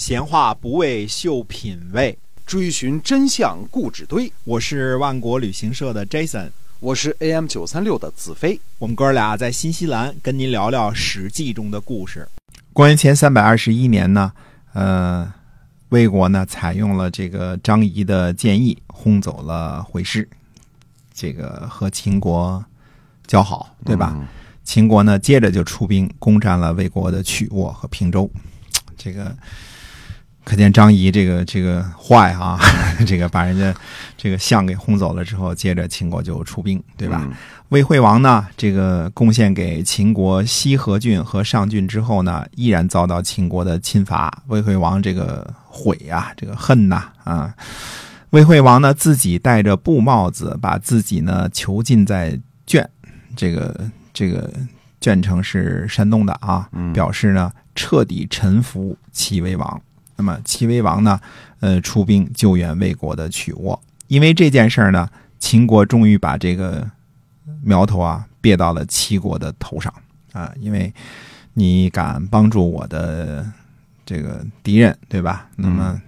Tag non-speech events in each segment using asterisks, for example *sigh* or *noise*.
闲话不为秀品味，追寻真相故纸堆。我是万国旅行社的 Jason，我是 AM 九三六的子飞。我们哥俩在新西兰跟您聊聊《史记》中的故事。公元前三百二十一年呢，呃，魏国呢采用了这个张仪的建议，轰走了回师，这个和秦国交好，对吧？秦国呢接着就出兵攻占了魏国的曲沃和平州，这个。可见张仪这个这个坏啊，*laughs* 这个把人家这个相给轰走了之后，接着秦国就出兵，对吧？魏惠王呢，这个贡献给秦国西河郡和上郡之后呢，依然遭到秦国的侵伐。魏惠王这个悔呀，这个恨呐啊！魏惠王呢，自己戴着布帽子，把自己呢囚禁在卷，这个这个卷城是山东的啊，表示呢彻底臣服齐威王。那么齐威王呢，呃，出兵救援魏国的曲沃。因为这件事儿呢，秦国终于把这个苗头啊别到了齐国的头上啊。因为你敢帮助我的这个敌人，对吧？那么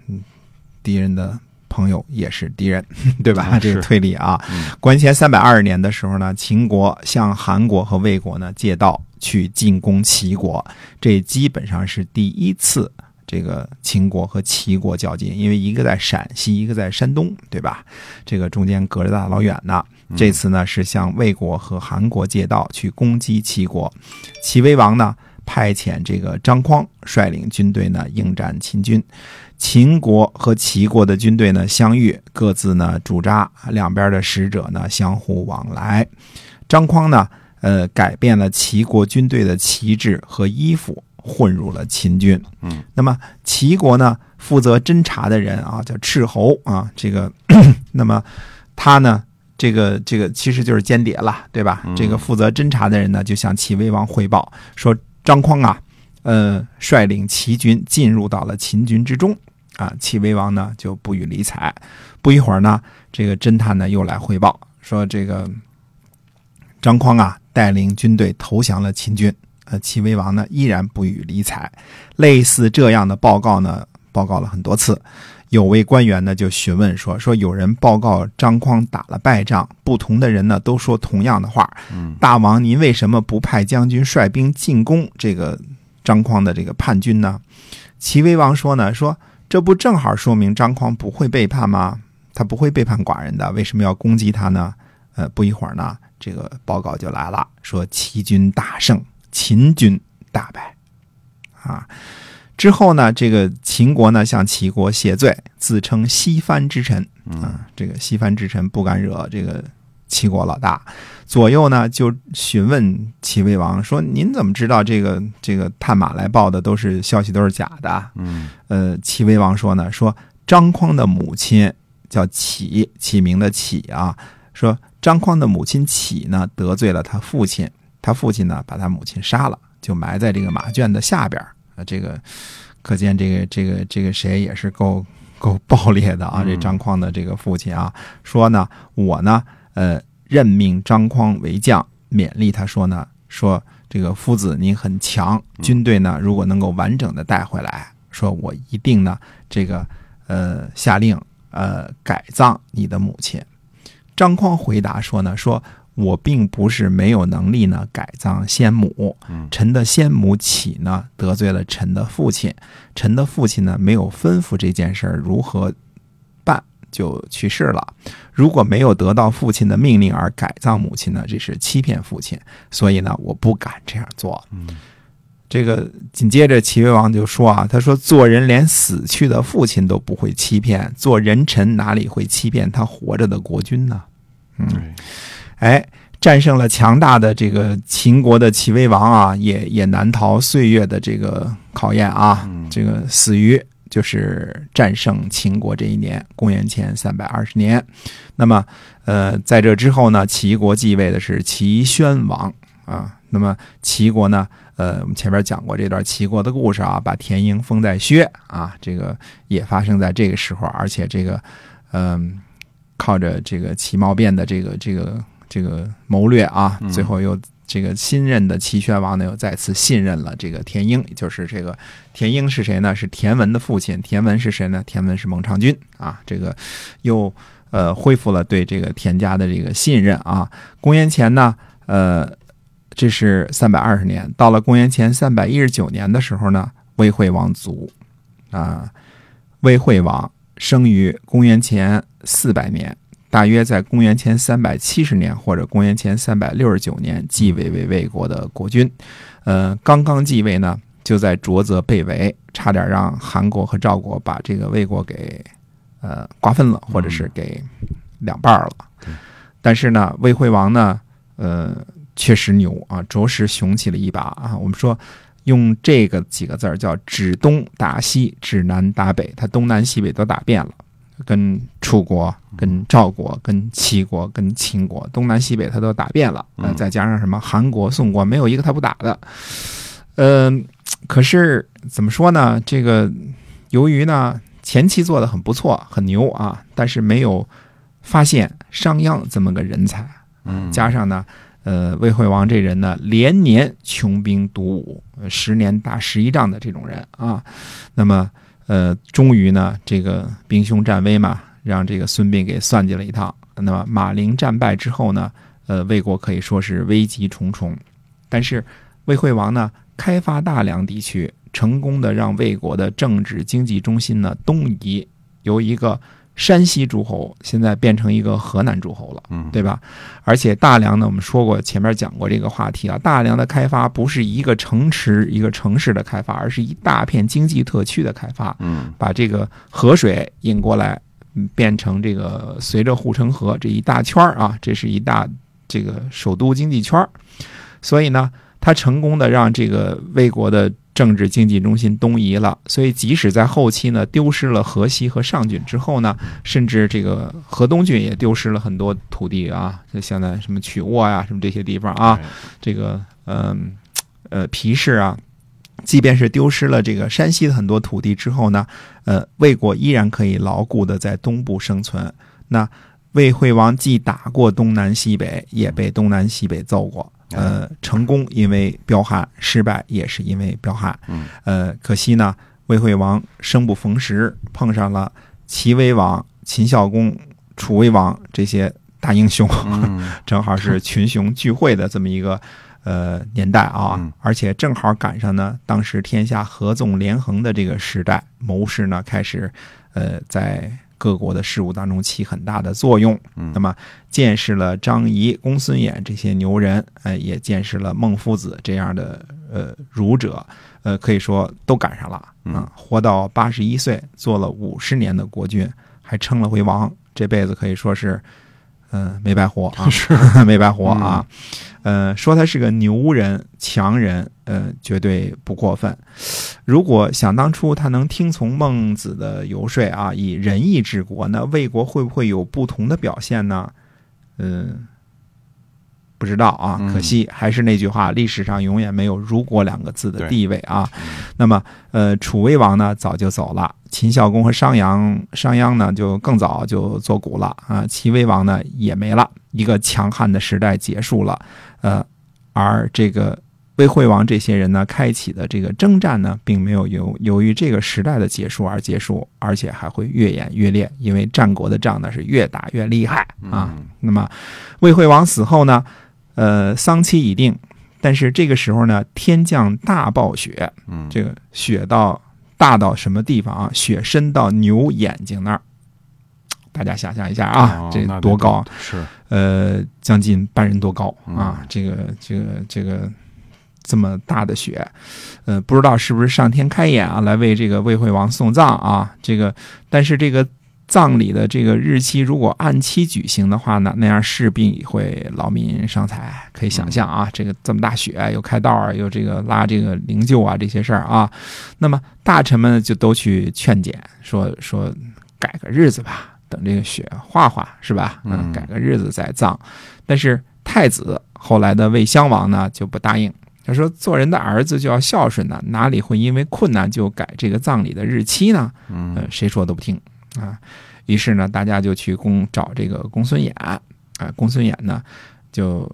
敌人的朋友也是敌人，对吧？*laughs* 这个推理啊。公元前三百二十年的时候呢，秦国向韩国和魏国呢借道去进攻齐国，这基本上是第一次。这个秦国和齐国较劲，因为一个在陕西，一个在山东，对吧？这个中间隔着大老远呢。这次呢是向魏国和韩国借道去攻击齐国。齐威王呢派遣这个张匡率领军队呢应战秦军。秦国和齐国的军队呢相遇，各自呢驻扎，两边的使者呢相互往来。张匡呢呃改变了齐国军队的旗帜和衣服。混入了秦军，嗯，那么齐国呢，负责侦查的人啊，叫斥候啊，这个，*clears throat* 那么他呢，这个这个其实就是间谍了，对吧？这个负责侦查的人呢，就向齐威王汇报说，张匡啊，呃，率领齐军进入到了秦军之中啊。齐威王呢就不予理睬。不一会儿呢，这个侦探呢又来汇报说，这个张匡啊，带领军队投降了秦军。呃，齐威王呢依然不予理睬。类似这样的报告呢，报告了很多次。有位官员呢就询问说：“说有人报告张匡打了败仗，不同的人呢都说同样的话。大王您为什么不派将军率兵进攻这个张匡的这个叛军呢？”齐威王说呢：“说这不正好说明张匡不会背叛吗？他不会背叛寡人的，为什么要攻击他呢？”呃，不一会儿呢，这个报告就来了，说齐军大胜。秦军大败，啊，之后呢，这个秦国呢向齐国谢罪，自称西藩之臣啊。这个西藩之臣不敢惹这个齐国老大，左右呢就询问齐威王说：“您怎么知道这个这个探马来报的都是消息都是假的？”嗯，呃，齐威王说呢，说张匡的母亲叫启，启明的启啊，说张匡的母亲启呢得罪了他父亲。他父亲呢，把他母亲杀了，就埋在这个马圈的下边啊，这个可见这个这个这个谁也是够够暴烈的啊！这张匡的这个父亲啊，说呢，我呢，呃，任命张匡为将，勉励他说呢，说这个夫子您很强，军队呢如果能够完整的带回来，说我一定呢，这个呃下令呃改葬你的母亲。张匡回答说呢，说。我并不是没有能力呢改葬先母，臣的先母启呢得罪了臣的父亲，臣的父亲呢没有吩咐这件事儿如何办就去世了。如果没有得到父亲的命令而改葬母亲呢，这是欺骗父亲，所以呢我不敢这样做。这个紧接着齐威王就说啊，他说做人连死去的父亲都不会欺骗，做人臣哪里会欺骗他活着的国君呢？嗯。哎，战胜了强大的这个秦国的齐威王啊，也也难逃岁月的这个考验啊。这个死于就是战胜秦国这一年，公元前三百二十年。那么，呃，在这之后呢，齐国继位的是齐宣王啊。那么，齐国呢，呃，我们前面讲过这段齐国的故事啊，把田婴封在薛啊，这个也发生在这个时候，而且这个，嗯，靠着这个齐茂变的这个这个。这个谋略啊，最后又这个新任的齐宣王呢，又再次信任了这个田婴，就是这个田婴是谁呢？是田文的父亲。田文是谁呢？田文是孟尝君啊。这个又呃恢复了对这个田家的这个信任啊。公元前呢，呃，这是三百二十年，到了公元前三百一十九年的时候呢，魏惠王卒啊。魏惠王生于公元前四百年。大约在公元前三百七十年或者公元前三百六十九年继位为魏国的国君，呃，刚刚继位呢，就在浊泽被围，差点让韩国和赵国把这个魏国给呃瓜分了，或者是给两半了。但是呢，魏惠王呢，呃，确实牛啊，着实雄起了一把啊。我们说用这个几个字儿叫指东打西，指南打北，他东南西北都打遍了。跟楚国、跟赵国、跟齐国、跟秦国，东南西北他都打遍了，呃，再加上什么韩国、宋国，没有一个他不打的。嗯，可是怎么说呢？这个由于呢前期做的很不错，很牛啊，但是没有发现商鞅这么个人才。嗯，加上呢，呃，魏惠王这人呢，连年穷兵黩武，十年打十一仗的这种人啊，那么。呃，终于呢，这个兵凶战危嘛，让这个孙膑给算计了一套。那么马陵战败之后呢，呃，魏国可以说是危机重重。但是魏惠王呢，开发大梁地区，成功的让魏国的政治经济中心呢东移，由一个。山西诸侯现在变成一个河南诸侯了，嗯，对吧？而且大梁呢，我们说过前面讲过这个话题啊，大梁的开发不是一个城池、一个城市的开发，而是一大片经济特区的开发。嗯，把这个河水引过来，变成这个随着护城河这一大圈啊，这是一大这个首都经济圈所以呢，他成功的让这个魏国的。政治经济中心东移了，所以即使在后期呢，丢失了河西和上郡之后呢，甚至这个河东郡也丢失了很多土地啊，就现在什么曲沃呀，什么这些地方啊，这个嗯呃皮氏啊，即便是丢失了这个山西的很多土地之后呢，呃魏国依然可以牢固的在东部生存。那魏惠王既打过东南西北，也被东南西北揍过。呃，成功因为彪悍，失败也是因为彪悍。嗯，呃，可惜呢，魏惠王生不逢时，碰上了齐威王、秦孝公、楚威王这些大英雄，正好是群雄聚会的这么一个呃年代啊，而且正好赶上呢，当时天下合纵连横的这个时代，谋士呢开始呃在。各国的事务当中起很大的作用，那么见识了张仪、公孙衍这些牛人，呃，也见识了孟夫子这样的呃儒者，呃，可以说都赶上了啊！活到八十一岁，做了五十年的国君，还称了回王，这辈子可以说是。嗯，没白活啊，*laughs* 是 *laughs* 没白活啊。呃，说他是个牛人、强人，呃，绝对不过分。如果想当初他能听从孟子的游说啊，以仁义治国，那魏国会不会有不同的表现呢？嗯。不知道啊，可惜还是那句话，历史上永远没有“如果”两个字的地位啊。那么，呃，楚威王呢早就走了，秦孝公和商鞅，商鞅呢就更早就作古了啊。齐威王呢也没了，一个强悍的时代结束了。呃，而这个魏惠王这些人呢，开启的这个征战呢，并没有由由于这个时代的结束而结束，而且还会越演越烈，因为战国的仗呢是越打越厉害啊。那么，魏惠王死后呢？呃，丧期已定，但是这个时候呢，天降大暴雪，嗯，这个雪到大到什么地方啊？雪深到牛眼睛那儿，大家想象一下啊，这多高？是，呃，将近半人多高啊！这个，这个，这个这么大的雪，呃，不知道是不是上天开眼啊，来为这个魏惠王送葬啊？这个，但是这个。葬礼的这个日期如果按期举行的话呢，那样势必会劳民伤财。可以想象啊，这个这么大雪，又开道啊，又这个拉这个灵柩啊，这些事儿啊，那么大臣们就都去劝谏，说说改个日子吧，等这个雪化化，是吧？嗯，改个日子再葬。但是太子后来的魏襄王呢就不答应，他说做人的儿子就要孝顺呢，哪里会因为困难就改这个葬礼的日期呢？嗯，谁说都不听。啊，于是呢，大家就去公找这个公孙衍，啊，公孙衍呢就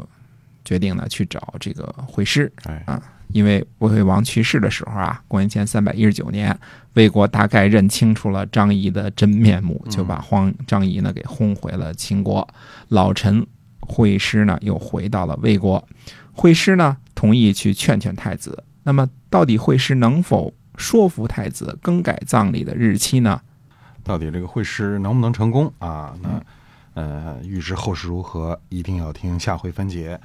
决定呢去找这个惠师。哎啊，因为魏惠王去世的时候啊，公元前三百一十九年，魏国大概认清楚了张仪的真面目，就把荒张仪呢给轰回了秦国。老臣惠施呢又回到了魏国，惠施呢同意去劝劝太子。那么，到底惠施能否说服太子更改葬礼的日期呢？到底这个惠施能不能成功啊？那呃，预知后事如何，一定要听下回分解。